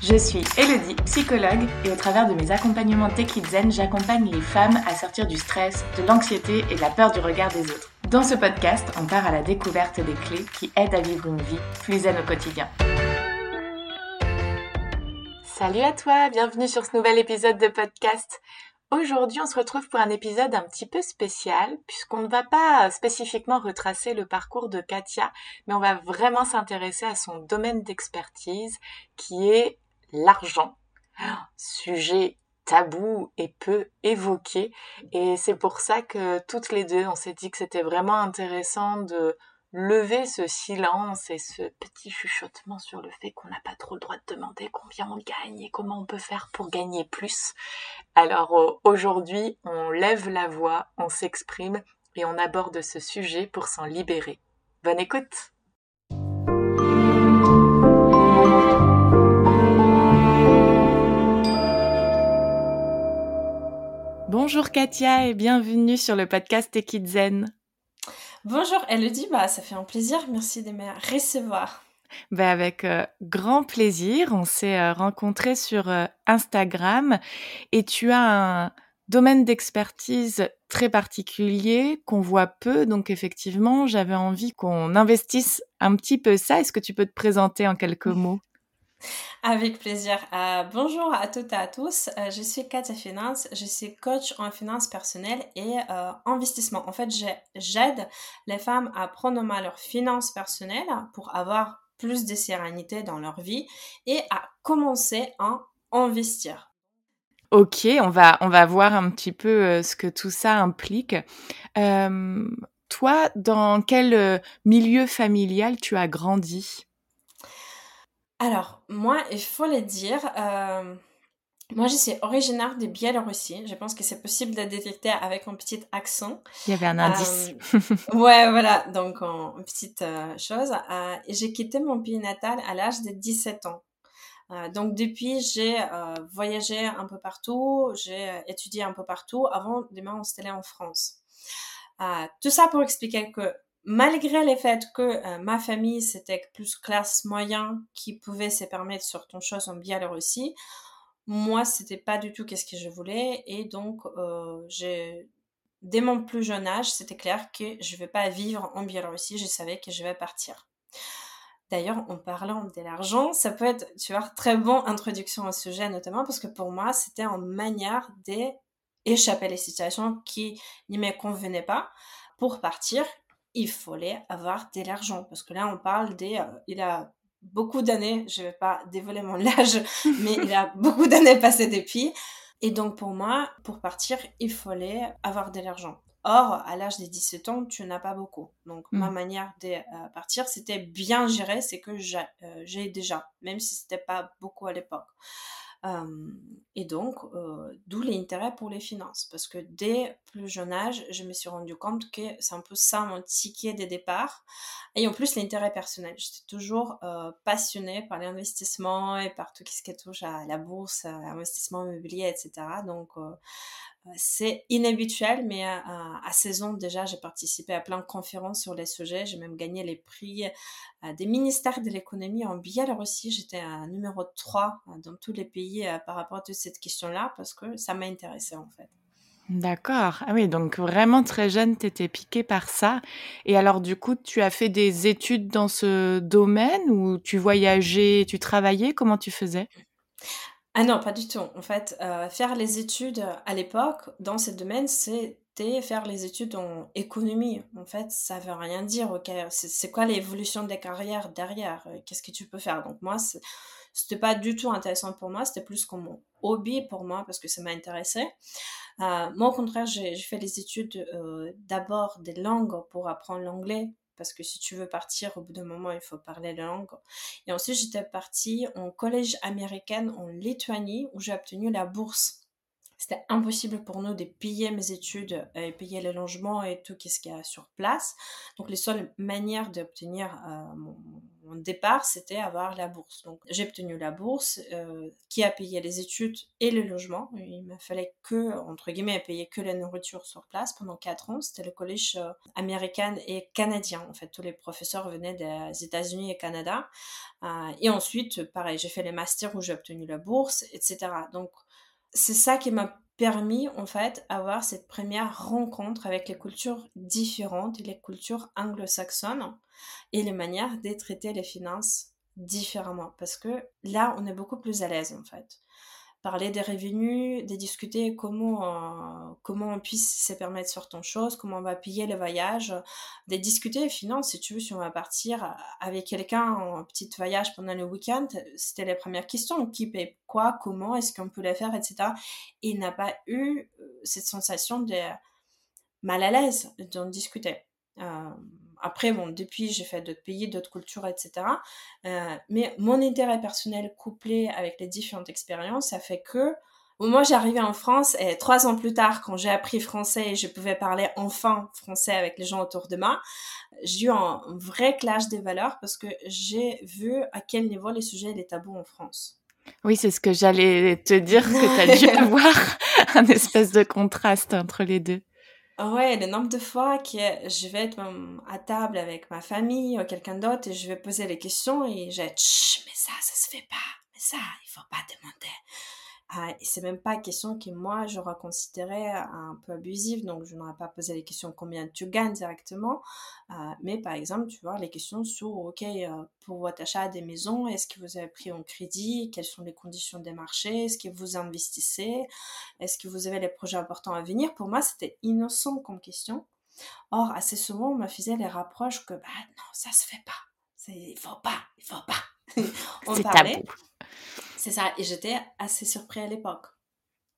Je suis Elodie, psychologue, et au travers de mes accompagnements Tech Zen, j'accompagne les femmes à sortir du stress, de l'anxiété et de la peur du regard des autres. Dans ce podcast, on part à la découverte des clés qui aident à vivre une vie plus zen au quotidien. Salut à toi, bienvenue sur ce nouvel épisode de podcast. Aujourd'hui, on se retrouve pour un épisode un petit peu spécial, puisqu'on ne va pas spécifiquement retracer le parcours de Katia, mais on va vraiment s'intéresser à son domaine d'expertise, qui est l'argent. Sujet tabou et peu évoqué. Et c'est pour ça que toutes les deux, on s'est dit que c'était vraiment intéressant de lever ce silence et ce petit chuchotement sur le fait qu'on n'a pas trop le droit de demander combien on gagne et comment on peut faire pour gagner plus. Alors euh, aujourd'hui, on lève la voix, on s'exprime et on aborde ce sujet pour s'en libérer. Bonne écoute Bonjour Katia et bienvenue sur le podcast Zen. Bonjour Elodie, bah, ça fait un plaisir, merci de me recevoir. Bah avec euh, grand plaisir, on s'est euh, rencontrés sur euh, Instagram et tu as un domaine d'expertise très particulier qu'on voit peu, donc effectivement j'avais envie qu'on investisse un petit peu ça. Est-ce que tu peux te présenter en quelques mots? Avec plaisir. Euh, bonjour à toutes et à tous. Euh, je suis Katia Finance. Je suis coach en finance personnelle et euh, investissement. En fait, j'aide les femmes à prendre en main leurs finances personnelles pour avoir plus de sérénité dans leur vie et à commencer à investir. Ok, on va, on va voir un petit peu ce que tout ça implique. toi, dans quel milieu familial tu as grandi? Alors, moi, il faut le dire, euh, moi, je suis originaire de Biélorussie. Je pense que c'est possible de détecter avec un petit accent. Il y avait un indice. Euh, ouais, voilà, donc une petite euh, chose. j'ai quitté mon pays natal à l'âge de 17 ans. donc depuis, j'ai voyagé un peu partout, j'ai étudié un peu partout avant de m'installer en France. tout ça pour expliquer que malgré le fait que euh, ma famille c'était plus classe moyen qui pouvait se permettre certaines choses en Biélorussie, moi c'était pas du tout qu'est-ce que je voulais. Et donc euh, dès mon plus jeune âge c'était clair que je vais pas vivre en Biélorussie, je savais que je vais partir. D'ailleurs, en parlant de l'argent, ça peut être, tu vois, très bon introduction au sujet, notamment parce que pour moi, c'était en manière d'échapper à les situations qui ne me convenaient pas pour partir il fallait avoir de l'argent. Parce que là, on parle des... Euh, il a beaucoup d'années, je vais pas dévoiler mon âge, mais il a beaucoup d'années passées depuis. Et donc pour moi, pour partir, il fallait avoir de l'argent. Or, à l'âge de 17 ans, tu n'as pas beaucoup. Donc ma mmh. manière de euh, partir, c'était bien gérer, c'est que euh, j'ai déjà, même si c'était pas beaucoup à l'époque et donc, d'où l'intérêt pour les finances. Parce que dès plus jeune âge, je me suis rendu compte que c'est un peu ça mon ticket de départ. Et en plus, l'intérêt personnel. J'étais toujours passionnée par l'investissement et par tout ce qui touche à la bourse, à l'investissement immobilier, etc. Donc, c'est inhabituel, mais à, à, 16 ans déjà, j'ai participé à plein de conférences sur les sujets. J'ai même gagné les prix euh, des ministères de l'économie en Biélorussie. J'étais à numéro 3 euh, dans tous les pays euh, par rapport à cette question-là parce que ça m'a intéressé en fait. D'accord. Ah oui, donc vraiment très jeune, tu étais piquée par ça. Et alors du coup, tu as fait des études dans ce domaine ou tu voyageais, tu travaillais? Comment tu faisais? Ah non, pas du tout. En fait, euh, faire les études à l'époque dans ce domaine, c'était faire les études en économie. En fait, ça veut rien dire. C'est quoi l'évolution des carrières derrière? Euh, Qu'est-ce que tu peux faire? Donc moi, c'était pas du tout intéressant pour moi. C'était plus comme un hobby pour moi parce que ça m'a intéressé. Euh, moi, au contraire, j'ai fait les études d'abord des langues pour apprendre l'anglais parce que si tu veux partir, au bout d'un moment, il faut parler la langue. Et ensuite, j'étais partie en collège américain en Lituanie où j'ai obtenu la bourse c'était impossible pour nous de payer mes études et payer le logement et tout ce qu'il y a sur place. Donc les seules manières d'obtenir euh, mon, départ, c'était avoir la bourse. Donc j'ai obtenu la bourse euh, qui a payé les études et le logement. Il me fallait que, entre guillemets, payer que la nourriture sur place pendant quatre ans. C'était le collège euh, américain et canadien. En fait, tous les professeurs venaient des États-Unis et Canada. et ensuite, pareil, j'ai fait les masters où j'ai obtenu la bourse, etc. Donc c'est ça qui m'a permis en fait avoir cette première rencontre avec les cultures différentes, les cultures anglo-saxonnes et les manières de traiter les finances différemment. Parce que là on est beaucoup plus à l'aise en fait parler des revenus, de discuter comment, euh, comment on puisse se permettre certaines choses, comment on va payer le voyage, de discuter finances, si tu veux, si on va partir avec quelqu'un en petit voyage pendant le week-end, c'était les premières questions, qui paye quoi, comment, est-ce qu'on peut le faire, etc. Et il n'a pas eu euh, cette sensation de mal à l'aise d'en discuter. Euh, après, bon, depuis, j'ai fait d'autres pays, d'autres cultures, etc. Euh, mais mon intérêt personnel couplé avec les différentes expériences, ça fait que moi, j'arrivais en France et trois ans plus tard, quand j'ai appris français et je pouvais parler enfin français avec les gens autour de moi, j'ai eu un vrai clash des valeurs parce que j'ai vu à quel niveau les sujets et les tabous en France. Oui, c'est ce que j'allais te dire, que tu as dû avoir un espèce de contraste entre les deux. Ouais, le nombre de fois que je vais être à table avec ma famille ou quelqu'un d'autre et je vais poser les questions et j'ai mais ça, ça se fait pas, mais ça, il faut pas demander. Et c'est même pas question que moi j'aurais considéré un peu abusive, donc je n'aurais pas posé les questions combien tu gagnes directement, euh, mais par exemple, tu vois, les questions sur, ok, euh, pour votre achat des maisons, est-ce que vous avez pris en crédit, quelles sont les conditions des marchés, est-ce que vous investissez, est-ce que vous avez des projets importants à venir, pour moi c'était innocent comme question. Or, assez souvent, on me faisait les rapproches que, bah non, ça se fait pas, il faut pas, il faut pas. on parlait. C'est ça. Et j'étais assez surpris à l'époque.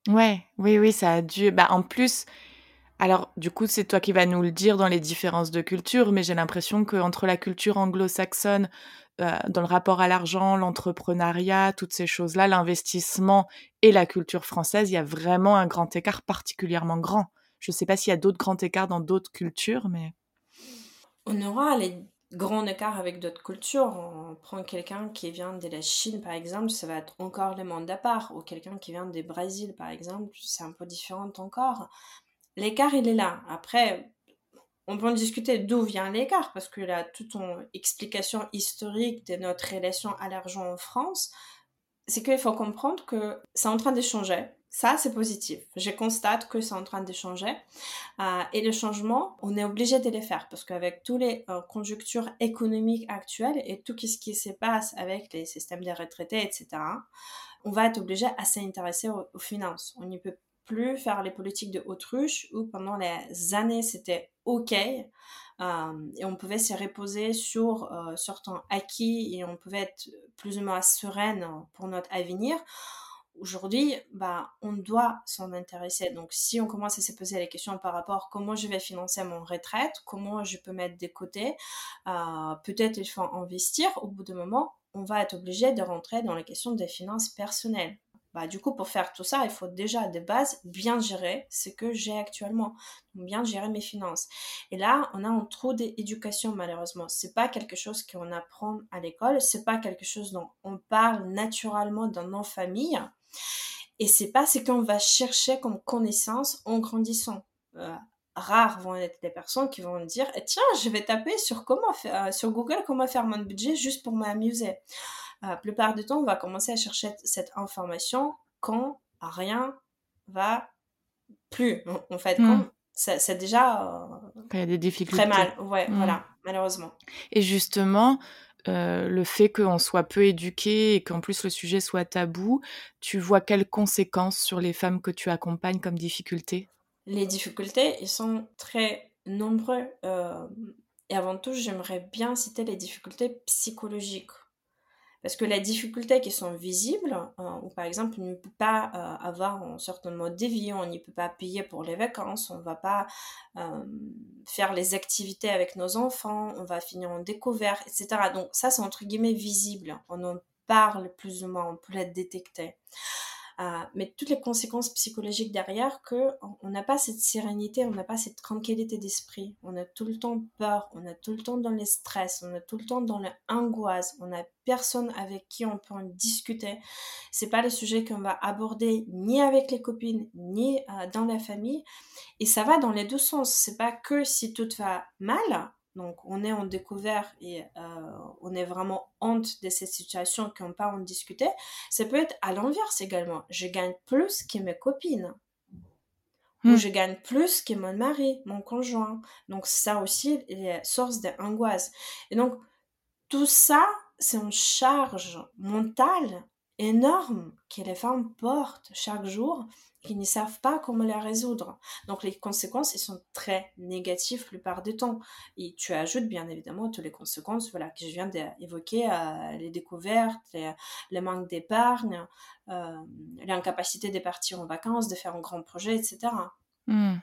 Ouais, oui, oui, ça a dû. Bah, en plus, alors du coup, c'est toi qui vas nous le dire dans les différences de culture, mais j'ai l'impression qu'entre la culture anglo-saxonne, euh, dans le rapport à l'argent, l'entrepreneuriat, toutes ces choses-là, l'investissement et la culture française, il y a vraiment un grand écart particulièrement grand. Je ne sais pas s'il y a d'autres grands écarts dans d'autres cultures, mais. On aura les grand écart avec d'autres cultures. On prend quelqu'un qui vient de la Chine, par exemple, ça va être encore le monde à part. Ou quelqu'un qui vient du Brésil, par exemple, c'est un peu différent encore. L'écart, il est là. Après, on peut en discuter d'où vient l'écart, parce que là, toute une explication historique de notre relation à l'argent en France, c'est qu'il faut comprendre que c'est en train de changer ça, c'est positif. Je constate que c'est en train de changer. Euh, et le changement, on est obligé de les faire parce qu'avec toutes les euh, conjonctures économiques actuelles et tout ce qui se passe avec les systèmes de retraités, etc., on va être obligé à s'intéresser aux, finances. On ne peut plus faire les politiques de autruche où pendant les années c'était OK euh, et on pouvait se reposer sur certains acquis et on pouvait être plus ou moins sereine pour notre avenir aujourd'hui, bah, on doit s'en intéresser. Donc, si on commence à se poser la question par rapport à comment je vais financer mon retraite, comment je peux mettre des côtés, euh, peut-être il faut investir, au bout d'un moment, on va être obligé de rentrer dans la question des finances personnelles. Bah, du coup, pour faire tout ça, il faut déjà de base bien gérer ce que j'ai actuellement, bien gérer mes finances. Et là, on a un trou d'éducation malheureusement. C'est pas quelque chose qu'on apprend à l'école, c'est pas quelque chose dont on parle naturellement dans nos familles. Et c'est pas ce qu'on va chercher comme connaissance en grandissant. Euh, rares vont être les personnes qui vont dire eh, tiens je vais taper sur comment faire, euh, sur Google comment faire mon budget juste pour m'amuser. Euh, la plupart du temps on va commencer à chercher cette information quand rien va plus en fait hmm. c'est déjà il y a des difficultés très mal ouais hmm. voilà malheureusement et justement euh, le fait qu'on soit peu éduqué et qu'en plus le sujet soit tabou, tu vois quelles conséquences sur les femmes que tu accompagnes comme difficultés? Les difficultés, ils sont très nombreux. Euh, et avant tout, j'aimerais bien citer les difficultés psychologiques. Parce que les difficultés qui sont visibles, euh, ou par exemple, on ne peut pas euh, avoir un certain mode de vie, on ne peut pas payer pour les vacances, on ne va pas euh, faire les activités avec nos enfants, on va finir en découvert, etc. Donc ça, c'est entre guillemets visible. On en parle plus ou moins, on peut les détecter. Mais toutes les conséquences psychologiques derrière que on n'a pas cette sérénité, on n'a pas cette tranquillité d'esprit, on a tout le temps peur, on a tout le temps dans le stress, on a tout le temps dans l'angoisse, on a personne avec qui on peut en discuter. C'est pas le sujet qu'on va aborder ni avec les copines ni dans la famille et ça va dans les deux sens. C'est pas que si tout va mal donc, on est en découvert et euh, on est vraiment honte de cette situation qu'on pas en discuter. Ça peut être à l'inverse également. Je gagne plus que mes copines. Ou hmm. je gagne plus que mon mari, mon conjoint. Donc, ça aussi est source d'angoisse. Et donc, tout ça, c'est une charge mentale énorme que les femmes portent chaque jour qui ne savent pas comment la résoudre. Donc les conséquences, elles sont très négatives la plupart du temps. Et tu ajoutes bien évidemment toutes les conséquences voilà, que je viens d'évoquer, euh, les découvertes, le manque d'épargne, euh, l'incapacité de partir en vacances, de faire un grand projet, etc. Hmm.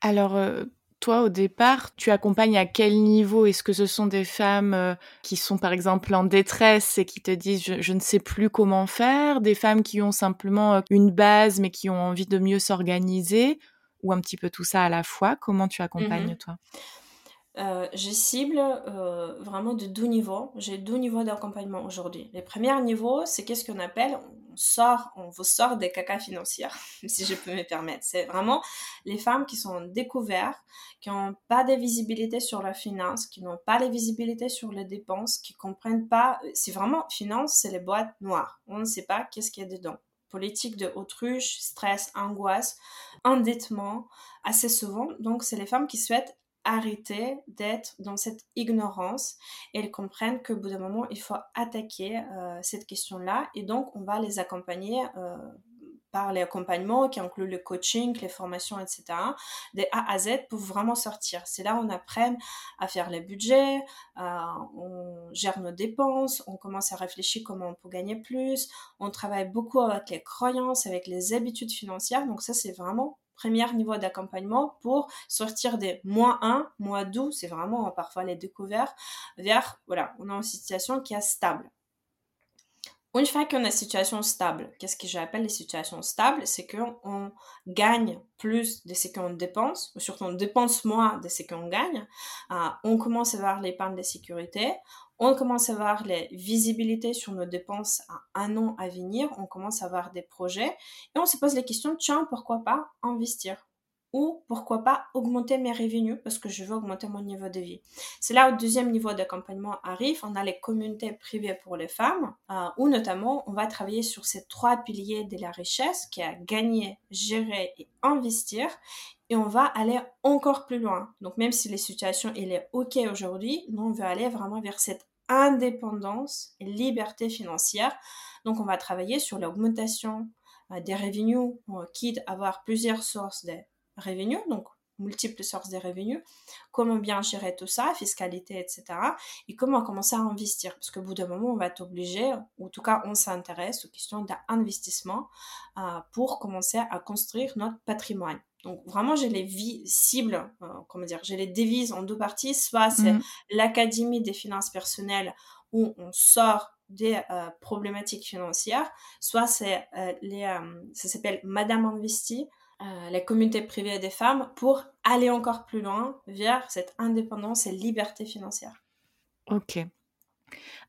Alors, euh, toi, au départ, tu accompagnes à quel niveau? Est-ce que ce sont des femmes euh, qui sont, par exemple, en détresse et qui te disent je, ne sais plus comment faire? Des femmes qui ont simplement euh, une base mais qui ont envie de mieux s'organiser? Ou un petit peu tout ça à la fois? Comment tu accompagnes, mmh toi? Euh, je cible euh, vraiment de deux niveaux. J'ai deux niveaux d'accompagnement aujourd'hui. Le premier niveau, c'est qu'est-ce qu'on appelle, on sort, on vous sort des caca financiers, si je peux me permettre. C'est vraiment les femmes qui sont découvertes, qui n'ont pas de visibilité sur la finance, qui n'ont pas de visibilité sur les dépenses, qui comprennent pas. C'est vraiment finance, c'est les boîtes noires. On ne sait pas qu'est-ce qu'il y a dedans politique de autruche, stress, angoisse, endettement, assez souvent. Donc, c'est les femmes qui souhaitent arrêter d'être dans cette ignorance et elles comprennent qu'au bout d'un moment, il faut attaquer euh, cette question-là et donc on va les accompagner euh, par l'accompagnement qui inclut le coaching, les formations, etc., de A à Z pour vraiment sortir. C'est là où on apprend à faire les budgets, euh, on gère nos dépenses, on commence à réfléchir comment on peut gagner plus, on travaille beaucoup avec les croyances, avec les habitudes financières. Donc ça, c'est vraiment premier niveau d'accompagnement pour sortir des moins 1, moins 2, c'est vraiment parfois les découvertes, vers, voilà, on a une situation qui est stable. Une fois qu'on a une situation stable, qu'est-ce que j'appelle les situations stables? C'est qu'on gagne plus de ce qu'on dépense, ou surtout on dépense moins de ce qu'on gagne. Euh, on commence à voir l'épargne de sécurité, on commence à voir les visibilités sur nos dépenses à un an à venir, on commence à avoir des projets et on se pose la question, tiens, pourquoi pas investir ou pourquoi pas augmenter mes revenus parce que je veux augmenter mon niveau de vie. C'est là où le deuxième niveau d'accompagnement arrive. On a les communautés privées pour les femmes euh, où notamment on va travailler sur ces trois piliers de la richesse qui est gagner, gérer et investir et on va aller encore plus loin. Donc même si les situations elle est ok aujourd'hui, nous on veut aller vraiment vers cette indépendance et liberté financière. Donc, on va travailler sur l'augmentation euh, des revenus, quitte à avoir plusieurs sources de revenus, donc multiples sources de revenus, comment bien gérer tout ça, fiscalité, etc. Et comment commencer à investir. Parce qu'au bout d'un moment, on va être obligé, ou en tout cas, on s'intéresse aux questions d'investissement euh, pour commencer à construire notre patrimoine. Donc vraiment, j'ai les cibles, euh, comment dire, j'ai les devises en deux parties. Soit c'est mmh l'académie des finances personnelles où on sort des euh, problématiques financières, soit c'est euh, les, ça s'appelle Madame Investi, la communauté privée des femmes, pour aller encore plus loin vers cette indépendance et liberté financière. Ok.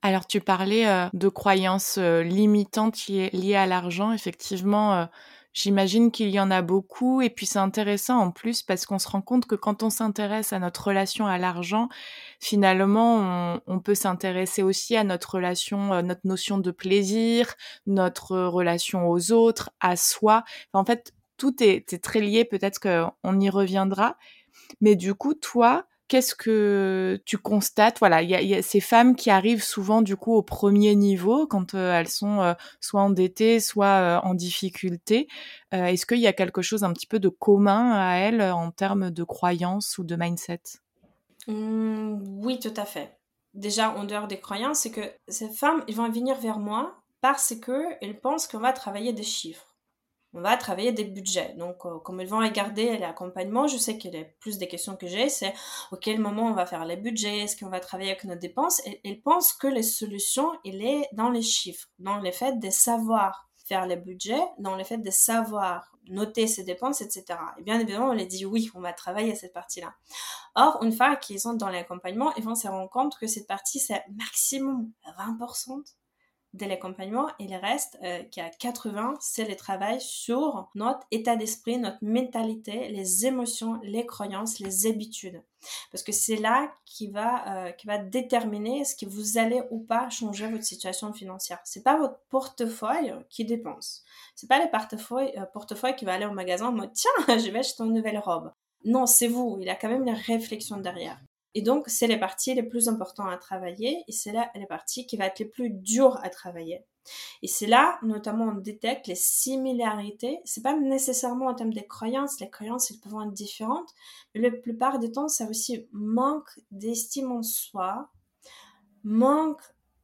Alors tu parlais de croyances limitantes liées à l'argent. Effectivement, J'imagine qu'il y en a beaucoup et puis c'est intéressant en plus parce qu'on se rend compte que quand on s'intéresse à notre relation à l'argent, finalement, on, peut s'intéresser aussi à notre relation, euh, notre notion de plaisir, notre relation aux autres, à soi. en fait, tout est, est très lié. Peut-être qu'on y reviendra. Mais du coup, toi, qu'est-ce que tu constates? Voilà, il y a, ces femmes qui arrivent souvent du coup au premier niveau quand euh, elles sont euh, soit endettées, soit euh, en difficulté. Est-ce qu'il y a quelque chose un petit peu de commun à elles en termes de croyances ou de mindset? Mmh, Oui, tout à fait. Déjà, en dehors des croyances, c'est que ces femmes, vont venir vers moi parce qu'elles pensent qu'on va travailler des chiffres on va travailler des budgets. Donc, euh, comme ils vont regarder l'accompagnement, je sais que les plus des questions que j'ai, c'est à quel moment on va faire les budgets, est-ce qu'on va travailler avec nos dépenses? Et ils pensent que les solutions, il est dans les chiffres, dans le fait de savoir faire les budgets, dans le fait de savoir noter ses dépenses, etc. Et bien évidemment, on les dit oui, on va travailler cette partie-là. Or, une fois qu'ils sont dans l'accompagnement, ils vont se rendre compte que cette partie, c'est maximum 20% de l'accompagnement et le reste, euh, qui a 80, c'est le travail sur notre état d'esprit, notre mentalité, les émotions, les croyances, les habitudes. Parce que c'est là qui va, euh, qui va déterminer ce que vous allez ou pas changer votre situation financière. C'est pas votre portefeuille qui dépense. C'est pas le portefeuille, euh, portefeuille qui va aller au magasin en tiens, je vais acheter une nouvelle robe. Non, c'est vous. Il y a quand même une réflexion derrière. Et donc, c'est les parties les plus importantes à travailler et c'est là les parties qui vont être les plus dures à travailler. Et c'est là, notamment, on détecte les similarités. C'est pas nécessairement en termes de croyances. Les croyances, elles peuvent être différentes. Mais la plupart du temps, c'est aussi manque d'estime en soi, manque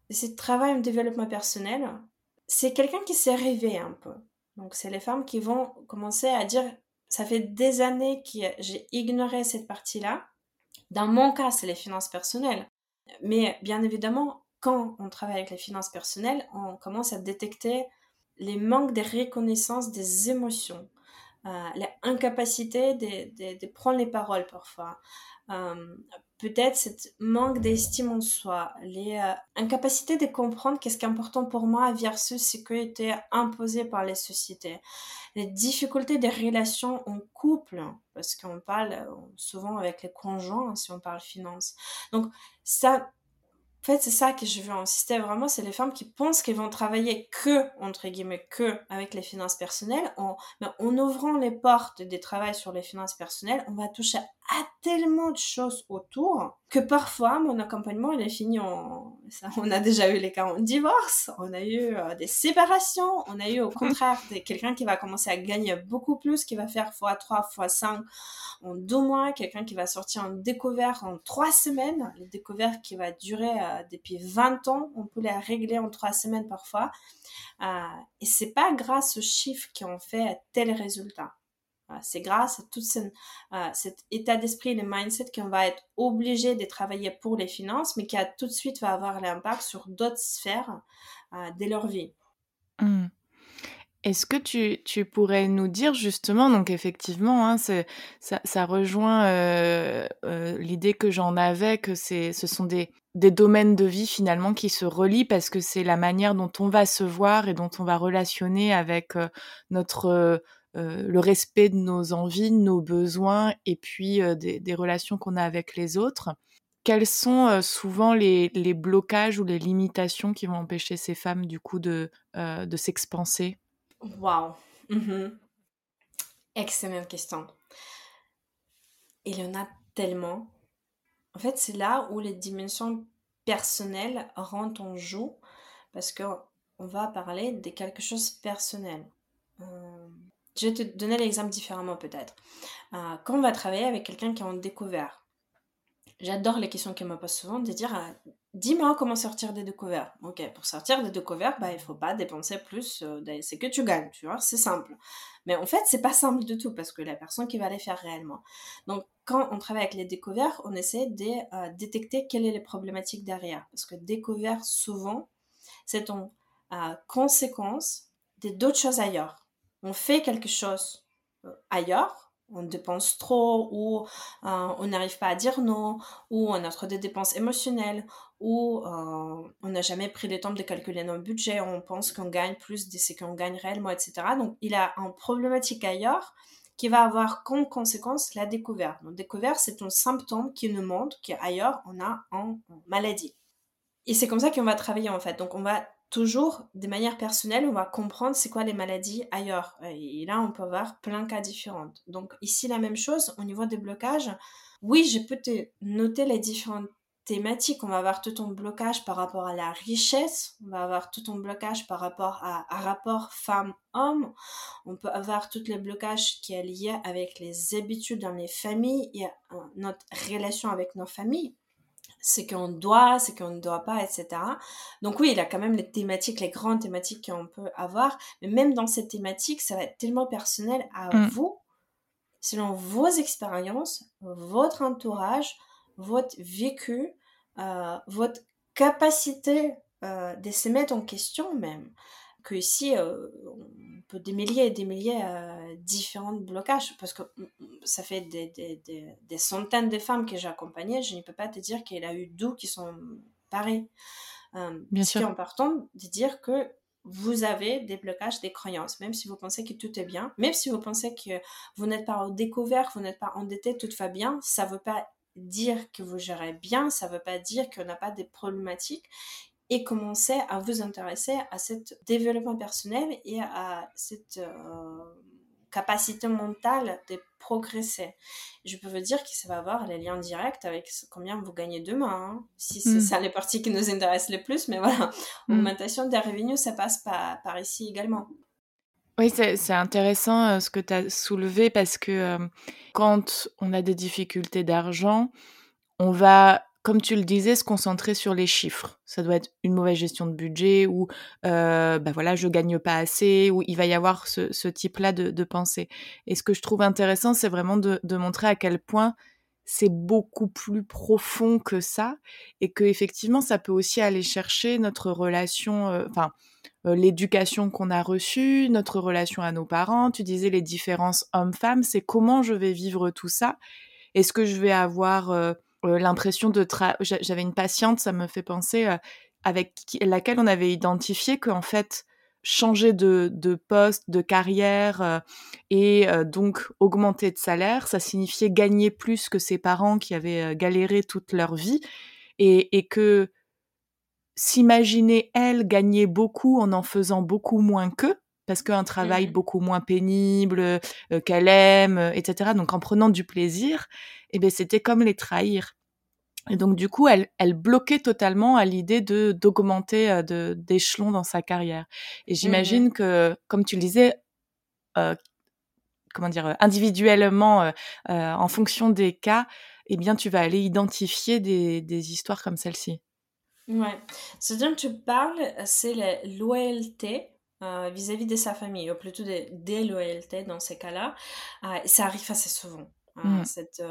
de travail en développement personnel. C'est quelqu'un qui s'est rêvé un peu. Donc, c'est les femmes qui vont commencer à dire, ça fait des années que j'ai ignoré cette partie-là dans mon cas, c'est les finances personnelles. Mais bien évidemment, quand on travaille avec les finances personnelles, on commence à détecter les manques de reconnaissance des émotions, euh, l'incapacité de, de, prendre les paroles parfois, euh, peut-être cette manque d'estime en soi, les euh, incapacités de comprendre qu'est-ce qui est important pour moi versus ce qui a été imposé par les sociétés, les difficultés des relations en couple, parce qu'on parle euh, souvent avec les conjoints si on parle finance. Donc ça, fait, c'est ça que je veux insister vraiment, c'est les femmes qui pensent qu'elles vont travailler que, entre guillemets, que avec les finances personnelles. En, mais en ouvrant les portes des travails sur les finances personnelles, on va toucher à tellement de choses autour que parfois mon accompagnement il est fini en on a déjà eu les cas en divorce on a eu euh, des séparations on a eu au contraire quelqu'un qui va commencer à gagner beaucoup plus qui va faire x3 x5 en deux mois quelqu'un qui va sortir en découvert en trois semaines les découvertes qui va durer euh, depuis 20 ans on peut les régler en trois semaines parfois euh, et c'est pas grâce aux chiffres qui ont fait tel résultat c'est grâce à tout cet état d'esprit, le mindset qu'on va être obligé de travailler pour les finances, mais qui a tout de suite va avoir l'impact sur d'autres sphères euh, de leur vie. Mmh. Est-ce que tu, pourrais nous dire justement, donc effectivement, hein, ça, rejoint euh, euh, l'idée que j'en avais, que ce sont des, domaines de vie finalement qui se relient parce que c'est la manière dont on va se voir et dont on va relationner avec notre euh, le respect de nos envies, nos besoins et puis des, relations qu'on a avec les autres. Quels sont souvent les, blocages ou les limitations qui vont empêcher ces femmes du coup de, de s'expanser? Waouh mmh Excellente question. Il y en a tellement. En fait, c'est là où les dimensions personnelles rentrent en jeu parce qu'on va parler de quelque chose de personnel. Je vais te donner l'exemple différemment peut-être. Euh, quand on va travailler avec quelqu'un qui est en découvert, j'adore les questions qu'elle me pose souvent de dire euh, dis-moi comment sortir des découvertes. Ok, pour sortir des découvertes, bah, il faut pas dépenser plus, euh, c'est que tu gagnes, tu vois, c'est simple. Mais en fait, c'est pas simple du tout parce que la personne qui va les faire réellement. Donc, quand on travaille avec les découvertes, on essaie de détecter quelles sont les problématiques derrière. Parce que découvert, souvent, c'est en conséquence d'autres choses ailleurs on fait quelque chose euh, ailleurs, on dépense trop ou euh, on n'arrive pas à dire non ou on a trop de dépenses émotionnelles ou euh, on n'a jamais pris le temps de calculer nos budgets, on pense qu'on gagne plus de ce qu'on gagne réellement, etc. Donc il a une problématique ailleurs qui va avoir comme conséquence la découverte. Donc découverte, c'est un symptôme qui nous montre qu'ailleurs on a une maladie. Et c'est comme ça qu'on va travailler en fait. Donc on va toujours de manière personnelle, on va comprendre c'est quoi les maladies ailleurs. Et là, on peut avoir plein de cas différents. Donc ici, la même chose au niveau des blocages. Oui, je peux te noter les différentes thématiques. On va avoir tout un blocage par rapport à la richesse. On va avoir tout un blocage par rapport à rapport femme-homme. On peut avoir tous les blocages qui est lié avec les habitudes dans les familles et notre relation avec nos familles ce qu'on doit, ce qu'on ne doit pas, etc. Donc oui, il a quand même les thématiques, les grandes thématiques qu'on peut avoir, mais même dans cette thématique, ça va être tellement personnel à mm. vous, selon vos expériences, votre entourage, votre vécu, euh, votre capacité euh, de se mettre en question même que ici, euh, on peut milliers et milliers euh, différents blocages parce que ça fait des, des, des, centaines de femmes que j'ai accompagnées. Je ne peux pas te dire qu'il a eu d'où qui sont pareils. Euh, Bien sûr. C'est important de dire que vous avez des blocages, des croyances, même si vous pensez que tout est bien, même si vous pensez que vous n'êtes pas au découvert, vous n'êtes pas endetté, tout va bien, ça ne veut pas dire que vous gérez bien, ça ne veut pas dire qu'on n'a pas des problématiques et commencer à vous intéresser à ce développement personnel et à cette euh, capacité mentale de progresser. Je peux vous dire que ça va avoir les liens directs avec combien vous gagnez demain. Hein. Si c'est mm. ça les parties qui nous intéressent le plus, mais voilà, mm. augmentation des revenus, ça passe par, par ici également. Oui, c'est intéressant euh, ce que tu as soulevé parce que euh, quand on a des difficultés d'argent, on va comme tu le disais, se concentrer sur les chiffres. Ça doit être une mauvaise gestion de budget ou euh, bah voilà, je gagne pas assez ou il va y avoir ce, type-là de, pensée. Et ce que je trouve intéressant, c'est vraiment de, montrer à quel point c'est beaucoup plus profond que ça et que effectivement, ça peut aussi aller chercher notre relation, euh, enfin euh, l'éducation qu'on a reçue, notre relation à nos parents. Tu disais les différences hommes-femmes, c'est comment je vais vivre tout ça. Est-ce que je vais avoir euh, l'impression de... J'avais une patiente, ça me fait penser, euh, avec laquelle on avait identifié qu'en fait, changer de, poste, de carrière euh, et donc augmenter de salaire, ça signifiait gagner plus que ses parents qui avaient galéré toute leur vie et, et que s'imaginer elle gagner beaucoup en en faisant beaucoup moins qu'eux, parce qu'un travail mmh beaucoup moins pénible, qu'elle aime, etc. Donc en prenant du plaisir, eh ben c'était comme les trahir. Et donc du coup, elle, elle bloquait totalement à l'idée de d'augmenter euh, de d'échelon dans sa carrière. Et mmh j'imagine que, comme tu le disais, euh, comment dire, individuellement, euh, en fonction des cas, eh bien, tu vas aller identifier des, des histoires comme celle-ci. Ouais. Ce dont tu parles, c'est la loyauté vis-à-vis de sa famille, ou plutôt des déloyautés dans ces cas-là. ça arrive assez souvent. Hein, mmh. cette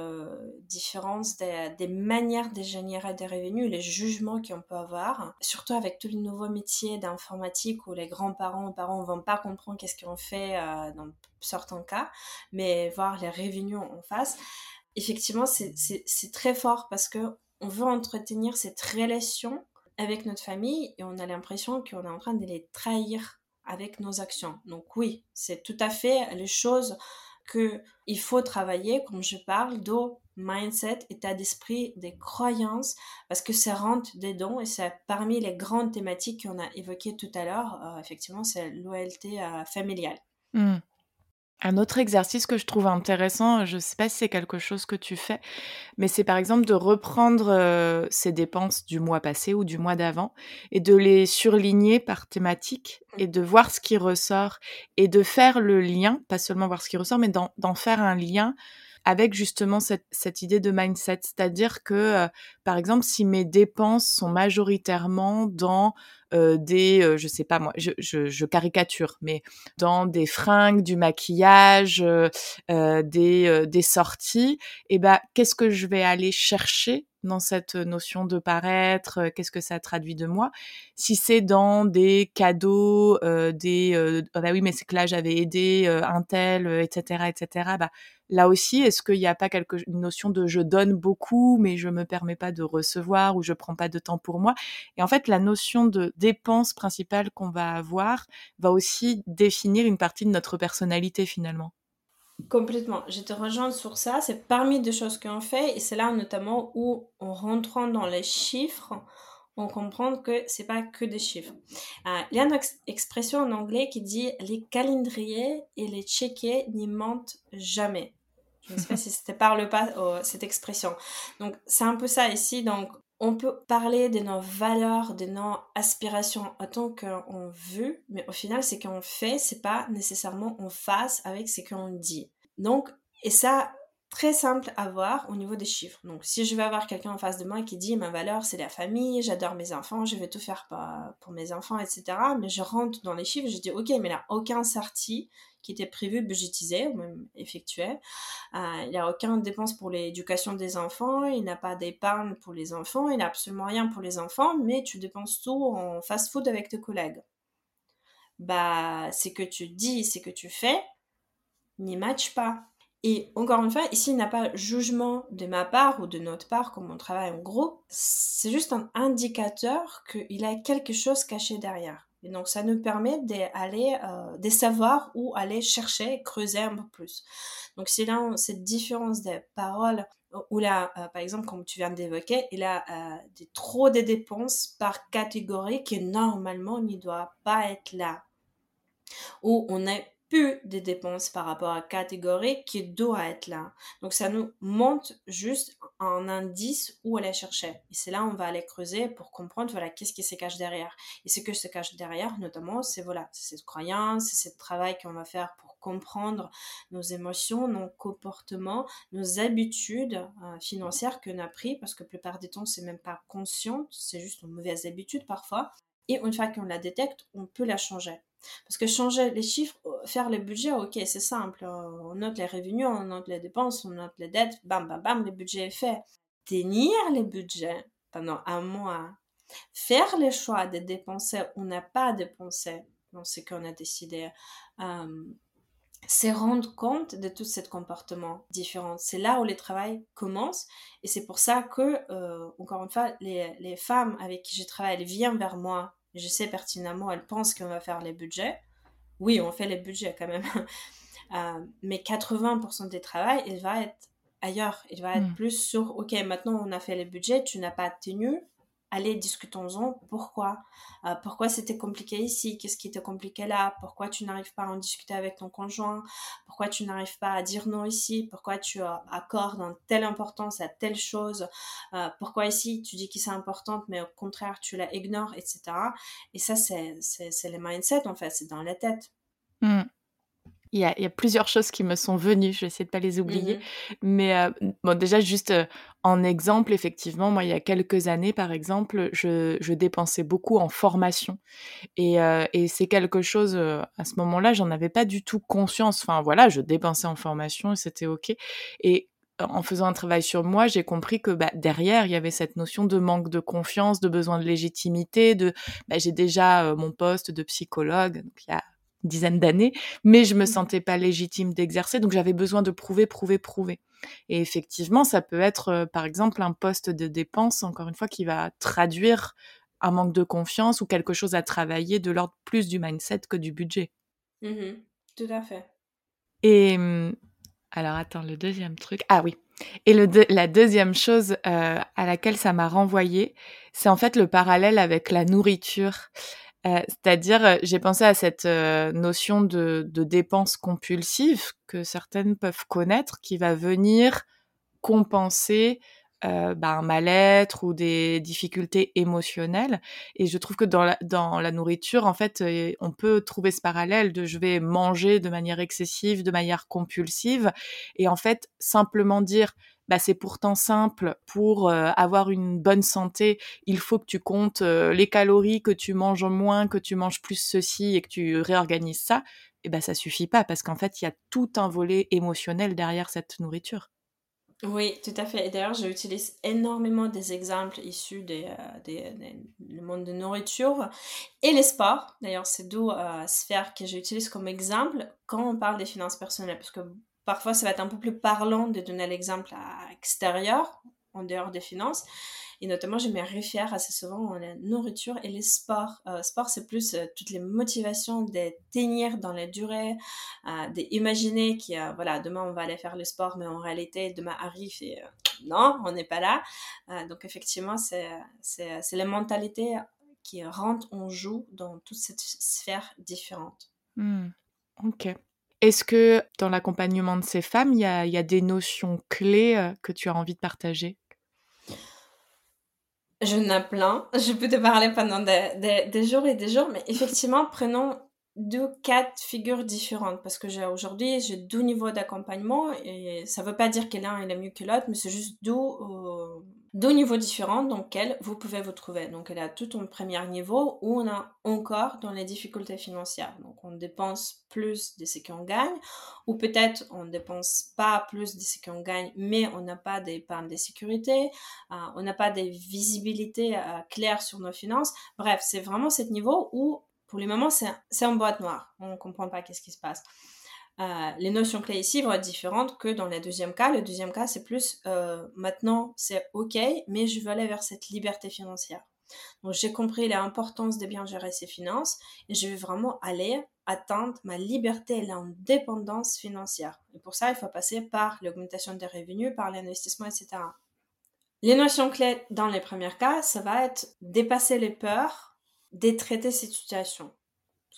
différence des, manières de générer des revenus, les jugements qu'on peut avoir, surtout avec tous les nouveaux métiers d'informatique où les grands-parents ou parents ne vont pas comprendre qu'est-ce qu'on fait dans certains cas, mais voir les revenus en face, effectivement, c'est très fort parce que on veut entretenir cette relation avec notre famille et on a l'impression qu'on est en train de les trahir avec nos actions. Donc oui, c'est tout à fait les choses que il faut travailler, comme je parle, de mindset, état d'esprit, des croyances, parce que ça rentre dedans et c'est parmi les grandes thématiques qu'on a évoquées tout à l'heure. Euh, effectivement, c'est l'OLT euh, familiale. Hmm. Un autre exercice que je trouve intéressant, je ne sais pas si c'est quelque chose que tu fais, mais c'est par exemple de reprendre euh, ces dépenses du mois passé ou du mois d'avant et de les surligner par thématique et de voir ce qui ressort et de faire le lien, pas seulement voir ce qui ressort, mais d'en faire un lien avec justement cette, cette idée de mindset. C'est-à-dire que, euh, par exemple, si mes dépenses sont majoritairement dans euh, des, euh, je sais pas moi, je, je, je, caricature, mais dans des fringues, du maquillage, euh, euh des, des sorties, et eh ben qu'est-ce que je vais aller chercher dans cette notion de paraître, qu'est-ce que ça traduit de moi? Si c'est dans des cadeaux, euh, des euh, ah bah oui mais c'est que là j'avais aidé un tel, etc., etc. Bah là aussi, est-ce qu'il n'y a pas quelque une notion de je donne beaucoup mais je me permets pas de recevoir ou je prends pas de temps pour moi? Et en fait, la notion de dépense principale qu'on va avoir va aussi définir une partie de notre personnalité finalement. Complètement. Je te rejoins sur ça. C'est parmi des choses qu'on fait et c'est là notamment où, en rentrant dans les chiffres, on comprend que c'est pas que des chiffres. Euh, il y a une expression en anglais qui dit les calendriers et les checkers n'y mentent jamais. Je ne sais pas si c'était par le pas oh, cette expression. Donc c'est un peu ça ici. Donc on peut parler de nos valeurs, de nos aspirations en tant qu'on veut, mais au final, ce qu'on fait, c'est pas nécessairement en face avec ce qu'on dit. Donc, et ça, très simple à voir au niveau des chiffres. Donc, si je vais avoir quelqu'un en face de moi qui dit ma valeur c'est la famille, j'adore mes enfants, je vais tout faire pour mes enfants, etc. Mais je rentre dans les chiffres, je dis ok, mais là, aucun sortie qui était prévu, budgétisé ou même effectué. Euh, il n'y a aucune dépense pour l'éducation des enfants, il n'a pas d'épargne pour les enfants, il n'a absolument rien pour les enfants, mais tu dépenses tout en fast-food avec tes collègues. bah, ce que tu dis, ce que tu fais, n'y match pas. Et encore une fois, ici, il n'y a pas jugement de ma part ou de notre part, comme on travaille en groupe. C'est juste un indicateur qu'il a quelque chose caché derrière. Et donc, ça nous permet d'aller, euh, de savoir où aller chercher, creuser un peu plus. Donc, c'est là cette différence des paroles, où là, euh, par exemple, comme tu viens d'évoquer, il a euh, des, trop de dépenses par catégorie qui normalement ne doit pas être là. Où on est plus de dépenses par rapport à catégorie qui doit être là. Donc ça nous montre juste un indice où aller chercher. Et c'est là on va aller creuser pour comprendre voilà qu'est-ce qui se cache derrière. Et ce que se cache derrière notamment c'est voilà cette croyance, c'est ce travail qu'on va faire pour comprendre nos émotions, nos comportements, nos habitudes euh, financières qu'on a pris parce que la plupart du temps c'est même pas conscient, c'est juste une mauvaise habitude parfois. Et une fois qu'on la détecte, on peut la changer. Parce que changer les chiffres, euh, faire le budget, ok, c'est simple. On note les revenus, on note les dépenses, on note les dettes, bam, bam, bam, le budget est fait. Tenir les budgets pendant un mois, faire le choix de dépenser ou n'a pas dépenser dans ce qu'on a décidé, euh, c'est rendre compte de tout ce comportement différent. C'est là où le travail commence et c'est pour ça que, euh, encore une fois, les, les femmes avec qui je travaille, viennent vers moi je sais pertinemment, elle pense qu'on va faire les budgets. Oui, on fait les budgets quand même. Euh, mais 80% des travail, il va être ailleurs. Il va être hmm. plus sur, OK, maintenant on a fait les budgets, tu n'as pas tenu, allez, discutons-en. Pourquoi? Euh, Pourquoi c'était compliqué ici? Qu'est-ce qui était compliqué là? Pourquoi tu n'arrives pas à en discuter avec ton conjoint? Pourquoi tu n'arrives pas à dire non ici? Pourquoi tu accordes une telle importance à telle chose? Euh, Pourquoi ici tu dis que c'est important, mais au contraire tu la ignores, etc. Et ça, c'est le mindset en fait, c'est dans la tête. Mmh. Il y, a, plusieurs choses qui me sont venues, je vais essayer de pas les oublier. Mmh Mais euh, bon, déjà, juste euh, en exemple, effectivement, moi, il y a quelques années, par exemple, je, je dépensais beaucoup en formation. Et, euh, et c'est quelque chose, à ce moment-là, j'en avais pas du tout conscience. Enfin, voilà, je dépensais en formation et c'était OK. Et en faisant un travail sur moi, j'ai compris que bah, derrière, il y avait cette notion de manque de confiance, de besoin de légitimité, de bah, j'ai déjà mon poste de psychologue, donc il y a dizaine d'années, mais je me mmh. sentais pas légitime d'exercer, donc j'avais besoin de prouver, prouver, prouver. Et effectivement, ça peut être, euh, par exemple, un poste de dépense, encore une fois, qui va traduire un manque de confiance ou quelque chose à travailler de l'ordre plus du mindset que du budget. Mmh Tout à fait. Et mmh, alors, attends, le deuxième truc. Ah oui. Et le la deuxième chose euh, à laquelle ça m'a renvoyé, c'est en fait le parallèle avec la nourriture. Euh, c'est-à-dire, euh, j'ai pensé à cette euh, notion de, dépense compulsive que certaines peuvent connaître, qui va venir compenser bah, un mal-être ou des difficultés émotionnelles. Et je trouve que dans la, dans la nourriture, en fait, on peut trouver ce parallèle de je vais manger de manière excessive, de manière compulsive, et en fait, simplement dire bah, c'est pourtant simple pour euh, avoir une bonne santé, il faut que tu comptes euh, les calories, que tu manges moins, que tu manges plus ceci et que tu réorganises ça, et ben ça suffit pas parce qu'en fait, il y a tout un volet émotionnel derrière cette nourriture. Oui, tout à fait. Et d'ailleurs, j'utilise énormément des exemples issus des, euh, du monde de nourriture et les sports. D'ailleurs, c'est d'où euh, sphère que j'utilise comme exemple quand on parle des finances personnelles. Parce que Parfois, ça va être un peu plus parlant de donner l'exemple à extérieur, en dehors des finances. Et notamment, je me réfère assez souvent à la nourriture et les sports. Euh, sport, c'est plus euh, toutes les motivations de tenir dans la durée, euh, d'imaginer que euh, voilà, demain on va aller faire le sport, mais en réalité, demain arrive et non, on n'est pas là. donc effectivement, c'est, c'est, la mentalité qui rentre en joue dans toute cette sphère différente. Mmh. Ok. Est-ce que dans l'accompagnement de ces femmes, il y a, des notions clés euh, que tu as envie de partager? Je n'ai plein. Je peux te parler pendant des, jours et des jours, mais effectivement, prenons deux, quatre figures différentes parce que j'ai aujourd'hui j'ai deux niveaux d'accompagnement et ça ne veut pas dire que l'un est mieux que l'autre, mais c'est juste deux, deux niveaux différents dans lesquels vous pouvez vous trouver. Donc, elle a tout un premier niveau où on a encore dans les difficultés financières. Donc, on dépense plus de ce qu'on gagne, ou peut-être on dépense pas plus de ce qu'on gagne, mais on n'a pas d'épargne de sécurité, euh, on n'a pas de visibilité euh, claire sur nos finances. Bref, c'est vraiment ce niveau où pour le moment, c'est en boîte noire. On ne comprend pas qu'est-ce qui se passe. Euh, les notions clés ici vont être différentes que dans le deuxième cas. Le deuxième cas, c'est plus euh, maintenant, c'est OK, mais je veux aller vers cette liberté financière. Donc, j'ai compris l'importance de bien gérer ses finances et je veux vraiment aller atteindre ma liberté et l'indépendance financière. Et pour ça, il faut passer par l'augmentation des revenus, par l'investissement, etc. Les notions clés dans les premiers cas, ça va être dépasser les peurs, détraiter cette situation.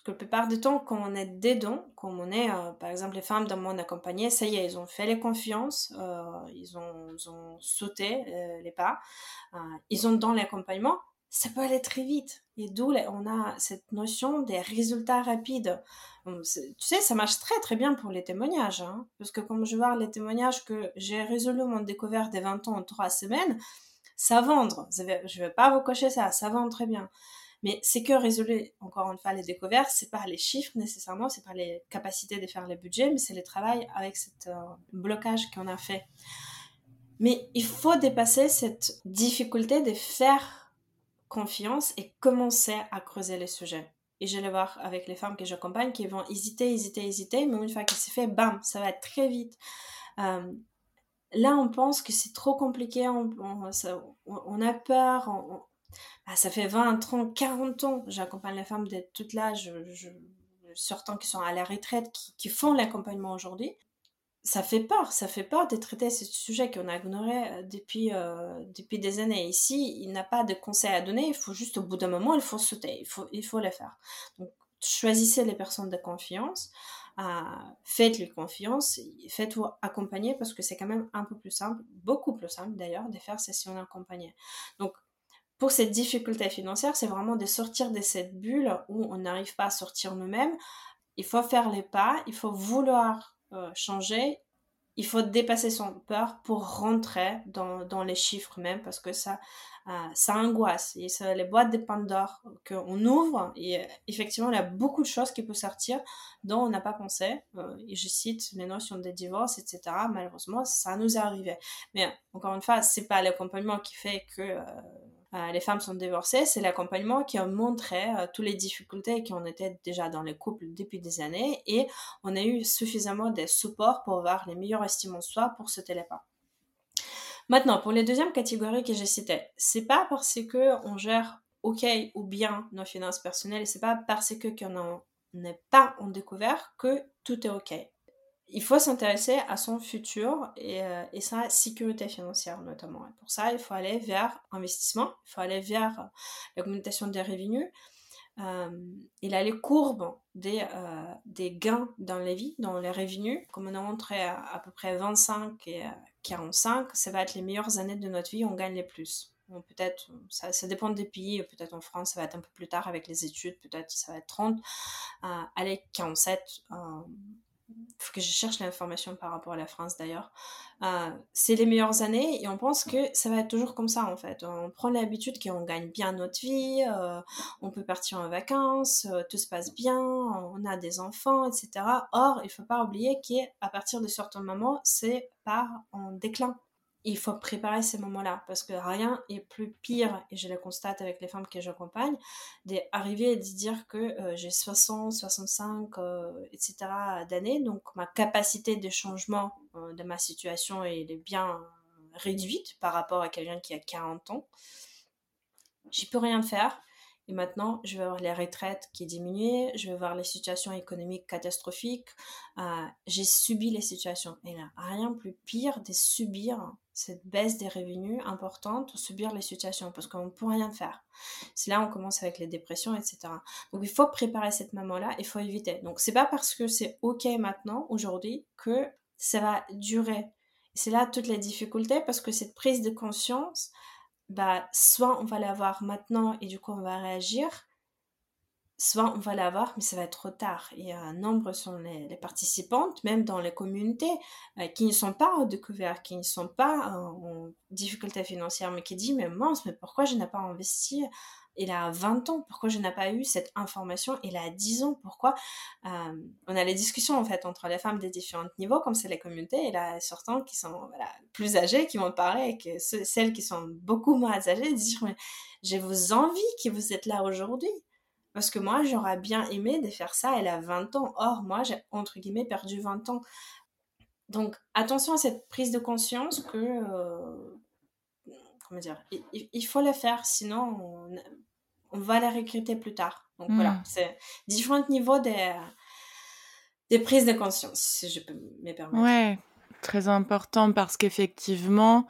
La plupart du temps, quand on est dedans, comme on est, euh, par exemple, les femmes dans mon accompagné, ça y est, ils ont fait les confiances, euh, ils, ont, sauté euh, les pas, ils ont dans l'accompagnement, ça peut aller très vite. Et d'où on a cette notion des résultats rapides. tu sais, ça marche très très bien pour les témoignages. Hein, parce que comme je vois les témoignages que j'ai résolu mon découvert des 20 ans en 3 semaines, ça vendre. Je ne vais pas vous cocher ça, ça vend très bien. Mais c'est que résoudre, encore une fois, les découvertes, c'est pas les chiffres nécessairement, c'est pas les capacités de faire les budgets, mais c'est le travail avec ce euh, blocage qu'on a fait. Mais il faut dépasser cette difficulté de faire confiance et commencer à creuser les sujets. Et je vais voir avec les femmes que j'accompagne qui vont hésiter, hésiter, hésiter, mais une fois que c'est fait, bam, ça va être très vite. Euh, là, on pense que c'est trop compliqué, on, on, a peur, on, bah, ça fait 20, 30, 40 ans, j'accompagne les femmes de tout l'âge, je, sortant qui sont à la retraite, qui, font l'accompagnement aujourd'hui. Ça fait peur, ça fait peur de traiter ce sujet qu'on a ignoré euh, depuis, euh, depuis des années. Ici, il n'a pas de conseils à donner, il faut juste au bout d'un moment, il faut sauter, il faut, il faut le faire. Donc, choisissez les personnes de confiance, euh, faites-lui confiance, faites-vous accompagner parce que c'est quand même un peu plus simple, beaucoup plus simple d'ailleurs, de faire session accompagnée. Donc, pour cette difficulté financière, c'est vraiment de sortir de cette bulle où on n'arrive pas à sortir nous-mêmes. Il faut faire les pas, il faut vouloir euh, changer, il faut dépasser son peur pour rentrer dans, les chiffres même parce que ça, euh, ça angoisse. Et les boîtes de Pandore qu'on ouvre et euh, effectivement, il y a beaucoup de choses qui peuvent sortir dont on n'a pas pensé. je cite les notions de divorce, etc. Malheureusement, ça nous est arrivé. Mais encore une fois, c'est pas l'accompagnement qui fait que les femmes sont divorcées, c'est l'accompagnement qui a montré euh, toutes les difficultés qui ont été déjà dans les couples depuis des années. Et on a eu suffisamment de support pour avoir les meilleures estimes en soi pour se pas. Maintenant, pour les deuxièmes catégories que j'ai citées, c'est pas parce que on gère ok ou bien nos finances personnelles, c'est pas parce que qu'on n'est pas en découvert que tout est ok il faut s'intéresser à son futur euh, et, sa sécurité financière notamment. Et pour ça, il faut aller vers investissement, il faut aller vers l'augmentation des revenus. Euh, il a les courbes des, euh, des gains dans les vies, dans les revenus. Comme on a montré à, à peu près 25 et 45, ça va être les meilleures années de notre vie, on gagne les plus. peut-être, ça, ça, dépend des pays, peut-être en France, ça va être un peu plus tard avec les études, peut-être ça va être 30. allez, 47, faut que je cherche l'information par rapport à la France d'ailleurs. Euh, c'est les meilleures années et on pense que ça va être toujours comme ça en fait. On prend l'habitude qu'on gagne bien notre vie, euh, on peut partir en vacances, euh, tout se passe bien, on a des enfants, etc. Or, il faut pas oublier qu'à partir de certains moments, c'est pas en déclin il faut préparer ces moments-là parce que rien est plus pire, et je le constate avec les femmes que j'accompagne, d'arriver et de dire que euh, j'ai 60, 65, etc. d'années, donc ma capacité de changement euh, de ma situation est bien réduite par rapport à quelqu'un qui a 40 ans. J'y peux rien faire. Et maintenant, je vais voir les retraites qui diminuent, je vais voir les situations économiques catastrophiques. Euh, j'ai subi les situations. Et là, rien plus pire de subir cette baisse des revenus importante, subir les situations, parce qu'on ne peut rien faire. C'est là on commence avec les dépressions, etc. Donc il faut préparer cette maman-là, il faut éviter. Donc c'est pas parce que c'est ok maintenant, aujourd'hui, que ça va durer. C'est là toutes les difficultés, parce que cette prise de conscience, bah, soit on va l'avoir maintenant et du coup on va réagir, soit on va l'avoir, mais ça va être trop tard. Et un nombre sont les, participantes, même dans les communautés, euh, qui ne sont pas au découvert, qui ne sont pas en, difficulté financière, mais qui disent, mais mince, mais pourquoi je n'ai pas investi il a 20 ans, pourquoi je n'ai pas eu cette information Il a 10 ans, pourquoi euh, On a les discussions en fait entre les femmes des différents niveaux, comme c'est les communautés, et là, certains qui sont plus âgées, qui vont parler, et que celles qui sont beaucoup moins âgées disent, mais j'ai vous envie que vous êtes là aujourd'hui Parce que moi, j'aurais bien aimé de faire ça, elle a 20 ans. Or, moi, j'ai, entre guillemets, perdu 20 ans. Donc, attention à cette prise de conscience que, euh, comment dire, il, faut la faire, sinon on, va la recruter plus tard. Donc voilà, hmm. c'est différents niveaux des, des prises de conscience, si je peux me permettre. Ouais, très important parce qu'effectivement,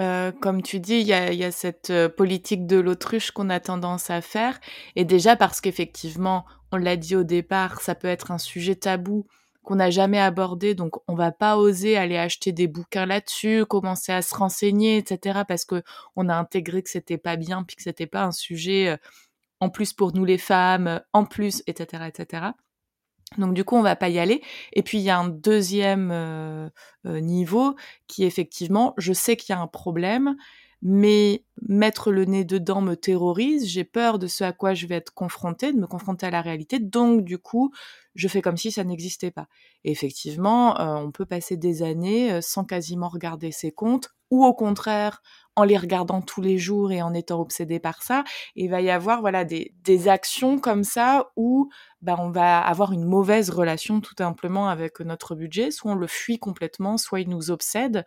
euh, comme tu dis, il y a, cette euh, politique de l'autruche qu'on a tendance à faire. Et déjà parce qu'effectivement, on l'a dit au départ, ça peut être un sujet tabou qu'on n'a jamais abordé, donc on va pas oser aller acheter des bouquins là-dessus, commencer à se renseigner, etc. Parce que on a intégré que c'était pas bien, puis que c'était pas un sujet euh, en plus pour nous les femmes, en plus, etc., etc. Donc du coup, on va pas y aller. Et puis il y a un deuxième euh, euh, niveau qui effectivement, je sais qu'il y a un problème, mais mettre le nez dedans me terrorise. J'ai peur de ce à quoi je vais être confrontée, de me confronter à la réalité. Donc du coup, je fais comme si ça n'existait pas. Et effectivement, euh, on peut passer des années sans quasiment regarder ses comptes, ou au contraire en les regardant tous les jours et en étant obsédé par ça. il va y avoir voilà des, des actions comme ça où bah, on va avoir une mauvaise relation tout simplement avec notre budget. Soit on le fuit complètement, soit il nous obsède.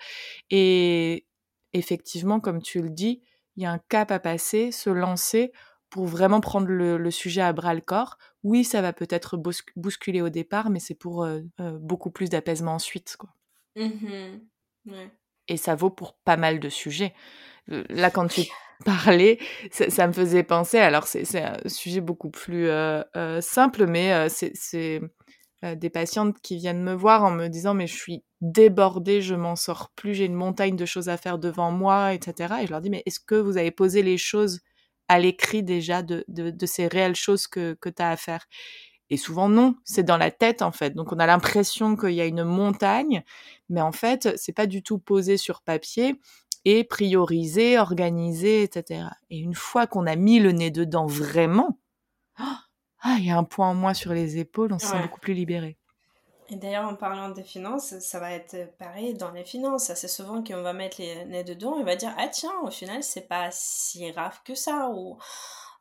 Et effectivement, comme tu le dis, il y a un cap à passer, se lancer pour vraiment prendre le, sujet à bras le corps. Oui, ça va peut-être bousculer au départ, mais c'est pour euh, euh, beaucoup plus d'apaisement ensuite. Quoi. Mmh ouais et ça vaut pour pas mal de sujets. Là, quand tu parlais, ça, me faisait penser, alors c'est un sujet beaucoup plus euh, euh, simple, mais euh, des patientes qui viennent me voir en me disant mais je suis débordée, je m'en sors plus, j'ai une montagne de choses à faire devant moi, etc. Et je leur dis mais est-ce que vous avez posé les choses à l'écrit déjà de, de, de, ces réelles choses que, que tu as à faire? Et souvent non, c'est dans la tête en fait. Donc on a l'impression qu'il y a une montagne, mais en fait c'est pas du tout posé sur papier et priorisé, organisé, etc. Et une fois qu'on a mis le nez dedans vraiment, ah, il y a un point en moins sur les épaules, on se sent beaucoup plus libéré. Et d'ailleurs, en parlant des finances, ça va être pareil dans les finances. C'est souvent qu'on va mettre les nez dedans et on va dire Ah, tiens, au final, c'est pas si grave que ça, ou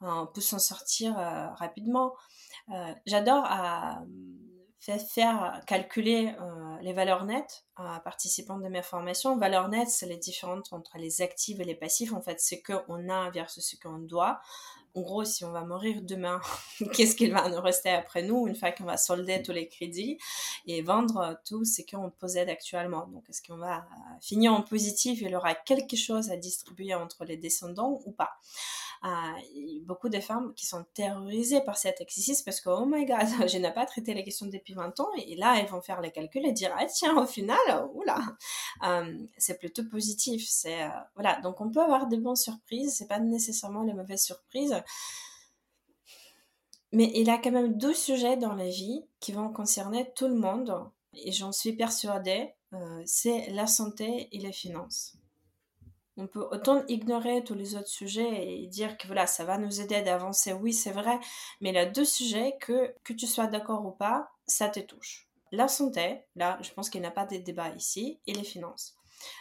on peut s'en sortir euh, rapidement. Euh, j'adore à euh, faire calculer euh, les valeurs nettes à participants de mes formations. Valeurs nettes, c'est les différences entre les actifs et les passifs. En fait, ce qu'on a versus ce qu'on doit. En gros, si on va mourir demain, qu'est-ce qu'il va nous rester après nous une fois qu'on va solder tous les crédits et vendre tout ce qu'on possède actuellement? Donc, est-ce qu'on va finir en positif? Il aura quelque chose à distribuer entre les descendants ou pas? Euh, beaucoup de femmes qui sont terrorisées par cet exercice parce que, oh my god, je n'ai pas traité les questions depuis 20 ans et là, elles vont faire les calculs et dire, ah tiens, au final, oula, euh, c'est plutôt positif. C'est, euh, voilà, donc on peut avoir de bonnes surprises, c'est pas nécessairement les mauvaises surprises. Mais il y a quand même deux sujets dans la vie qui vont concerner tout le monde et j'en suis persuadée, c'est la santé et les finances on peut autant ignorer tous les autres sujets et dire que voilà, ça va nous aider d'avancer. Oui, c'est vrai, mais il y a deux sujets que, que tu sois d'accord ou pas, ça te touche. La santé, là, je pense qu'il n'y a pas de débat ici, et les finances.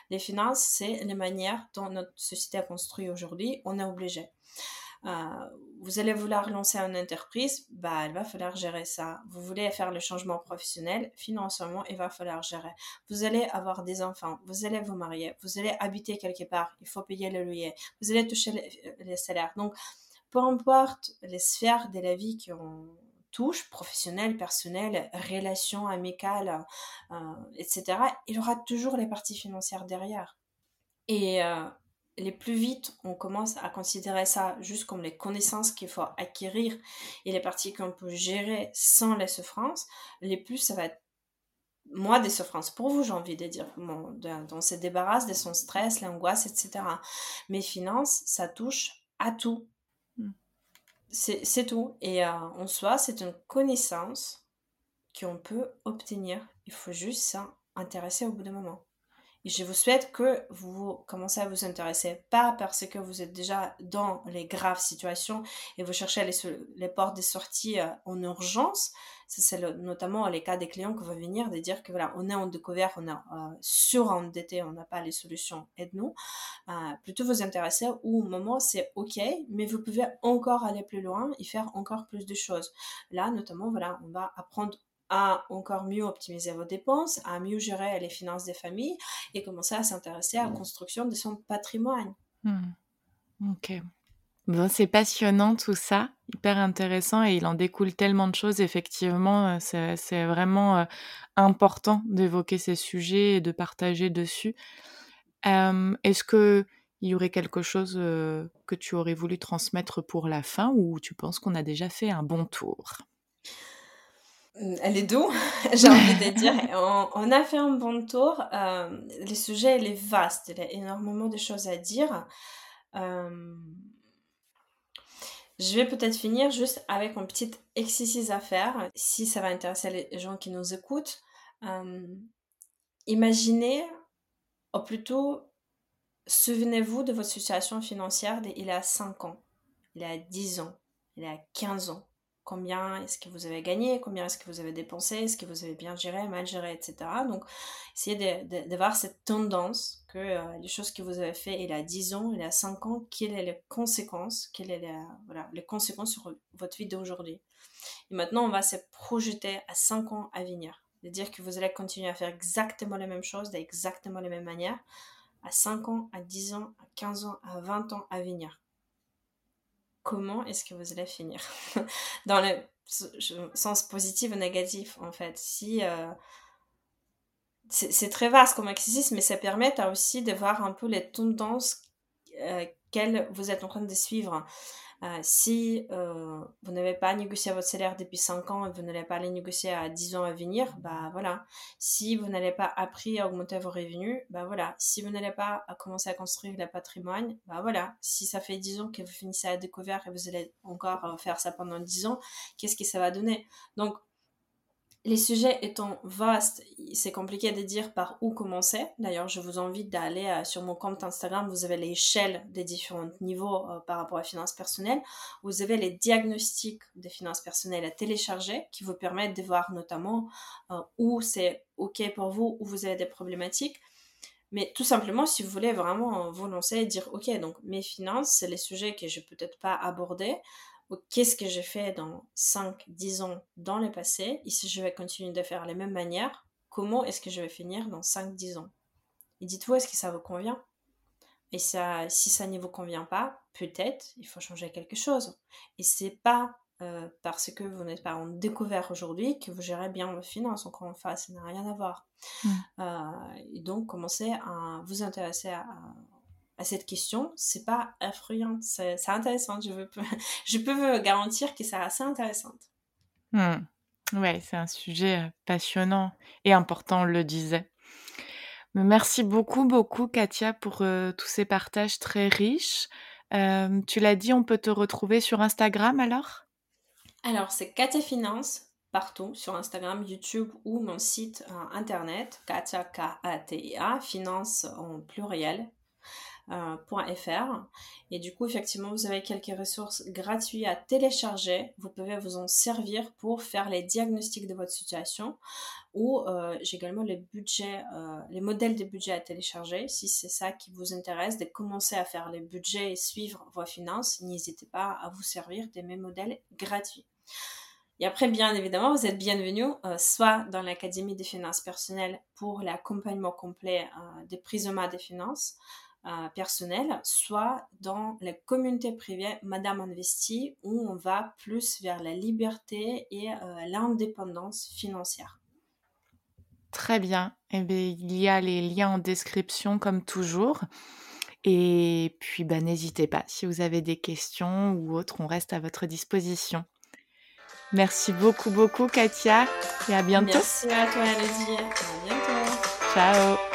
Les finances, c'est les manières dont notre société est construite aujourd'hui. On est obligé. Euh, vous allez vouloir lancer une entreprise, bah, il va falloir gérer ça. Vous voulez faire le changement professionnel, financièrement, il va falloir gérer. Vous allez avoir des enfants, vous allez vous marier, vous allez habiter quelque part, il faut payer le loyer, vous allez toucher les, salaires. Donc, peu importe les sphères de la vie qu'on touche, professionnelle, personnelle, relations amicales, euh, etc., il y aura toujours les parties financières derrière. Et euh, les plus vite on commence à considérer ça juste comme les connaissances qu'il faut acquérir et les parties qu'on peut gérer sans les souffrances, les plus ça va être moins des souffrances pour vous, j'ai envie de dire. Bon, on se débarrasse de son stress, l'angoisse, etc. Mais finances, ça touche à tout. Hmm. C'est tout. Et euh, en soi, c'est une connaissance qu'on peut obtenir. Il faut juste s'intéresser au bout d'un moment. Je vous souhaite que vous commencez à vous intéresser, pas parce que vous êtes déjà dans les graves situations et vous cherchez les, les portes des sorties euh, en urgence. C'est notamment les cas des clients qui vont venir de dire que voilà, on est en découvert, on est euh, surendetté, on n'a pas les solutions, aide-nous. Euh, plutôt vous intéresser où au moment c'est ok, mais vous pouvez encore aller plus loin et faire encore plus de choses. Là, notamment, voilà, on va apprendre à encore mieux optimiser vos dépenses, à mieux gérer les finances des familles et commencer à s'intéresser à la construction de son patrimoine. Hmm. Ok. Bon, c'est passionnant tout ça, hyper intéressant et il en découle tellement de choses. Effectivement, euh, c'est vraiment euh, important d'évoquer ces sujets et de partager dessus. Est-ce que il y aurait quelque chose euh, que tu aurais voulu transmettre pour la fin ou tu penses qu'on a déjà fait un bon tour? Mmh, elle est doux, j'ai envie de dire. On, a fait un bon tour. Euh, le sujet, il est vaste. Il y a énormément de choses à dire. Euh, je vais peut-être finir juste avec un petit exercice à faire, si ça va intéresser les gens qui nous écoutent. Euh, imaginez, ou plutôt, souvenez-vous de votre situation financière il y a 5 ans, il y a 10 ans, il y a 15 ans combien est-ce que vous avez gagné, combien est-ce que vous avez dépensé, est-ce que vous avez bien géré, mal géré, etc. Donc, essayez de, voir cette tendance que euh, les choses que vous avez fait il y a 10 ans, il y a 5 ans, quelles sont les conséquences, quelles sont voilà, les conséquences sur votre vie d'aujourd'hui. Et maintenant, on va se projeter à 5 ans à venir. De dire que vous allez continuer à faire exactement les mêmes choses, d'exactement les mêmes manières, à 5 ans, à 10 ans, à 15 ans, à 20 ans à venir comment est-ce que vous allez finir? Dans le sens positif ou négatif, en fait. Si. Euh, c'est très vaste comme exercice, mais ça permet aussi de voir un peu les tendances euh, qu'elles vous êtes en train de suivre. Euh, si euh, vous n'avez pas négocié votre salaire depuis 5 ans et vous n'allez pas les négocier à 10 ans à venir, bah voilà. Si vous n'allez pas appris à augmenter vos revenus, bah voilà. Si vous n'allez pas commencer à construire le patrimoine, bah voilà. Si ça fait 10 ans que vous finissez à découvrir et vous allez encore euh, faire ça pendant 10 ans, qu'est-ce que ça va donner? Donc, les sujets étant vastes, c'est compliqué de dire par où commencer. D'ailleurs, je vous invite d'aller euh, sur mon compte Instagram. Vous avez l'échelle des différents niveaux euh, par rapport à finances personnelles. Vous avez les diagnostics des finances personnelles à télécharger qui vous permettent de voir notamment euh, où c'est OK pour vous, où vous avez des problématiques. Mais tout simplement, si vous voulez vraiment vous lancer et dire, OK, donc mes finances, c'est les sujets que je peux peut-être pas aborder qu'est-ce que j'ai fait dans 5, 10 ans dans le passé, et si je vais continuer de faire les mêmes manières, comment est-ce que je vais finir dans 5, 10 ans? Et dites-vous, est-ce que ça vous convient? Et ça, si ça ne vous convient pas, peut-être il faut changer quelque chose. Et c'est pas euh, parce que vous n'êtes pas en découvert aujourd'hui que vous gérez bien vos finances. Encore une fois, ça n'a rien à voir. Mmh. Euh, et donc, commencez à vous intéresser à, à cette question, c'est pas effrayant, c'est intéressant. Je, veux, je peux vous garantir que c'est assez intéressant. Hmm. Ouais, c'est un sujet euh, passionnant et important, on le disait. Merci beaucoup, beaucoup, Katia, pour euh, tous ces partages très riches. Euh, tu l'as dit, on peut te retrouver sur Instagram alors? Alors, c'est Katia Finance partout sur Instagram, YouTube ou mon site internet, Katia K-A-T-I-A, finance en pluriel, .fr. Et du coup, effectivement, vous avez quelques ressources gratuites à télécharger. Vous pouvez vous en servir pour faire les diagnostics de votre situation. Ou euh, j'ai également les budgets, euh, les modèles de budget à télécharger. Si c'est ça qui vous intéresse, de commencer à faire les budgets et suivre vos finances, n'hésitez pas à vous servir de mes modèles gratuits. Et après, bien évidemment, vous êtes bienvenue soit dans l'Académie des finances personnelles pour l'accompagnement complet des prismas des finances, euh, personnel, soit dans la communauté privée Madame Investi, où on va plus vers la liberté et euh, l'indépendance financière. Très bien. Eh bien. Il y a les liens en description comme toujours. Et puis, bah, n'hésitez pas, si vous avez des questions ou autres, on reste à votre disposition. Merci beaucoup, beaucoup, Katia. Et à bientôt. Merci à toi, Elodie. À bientôt. Ciao.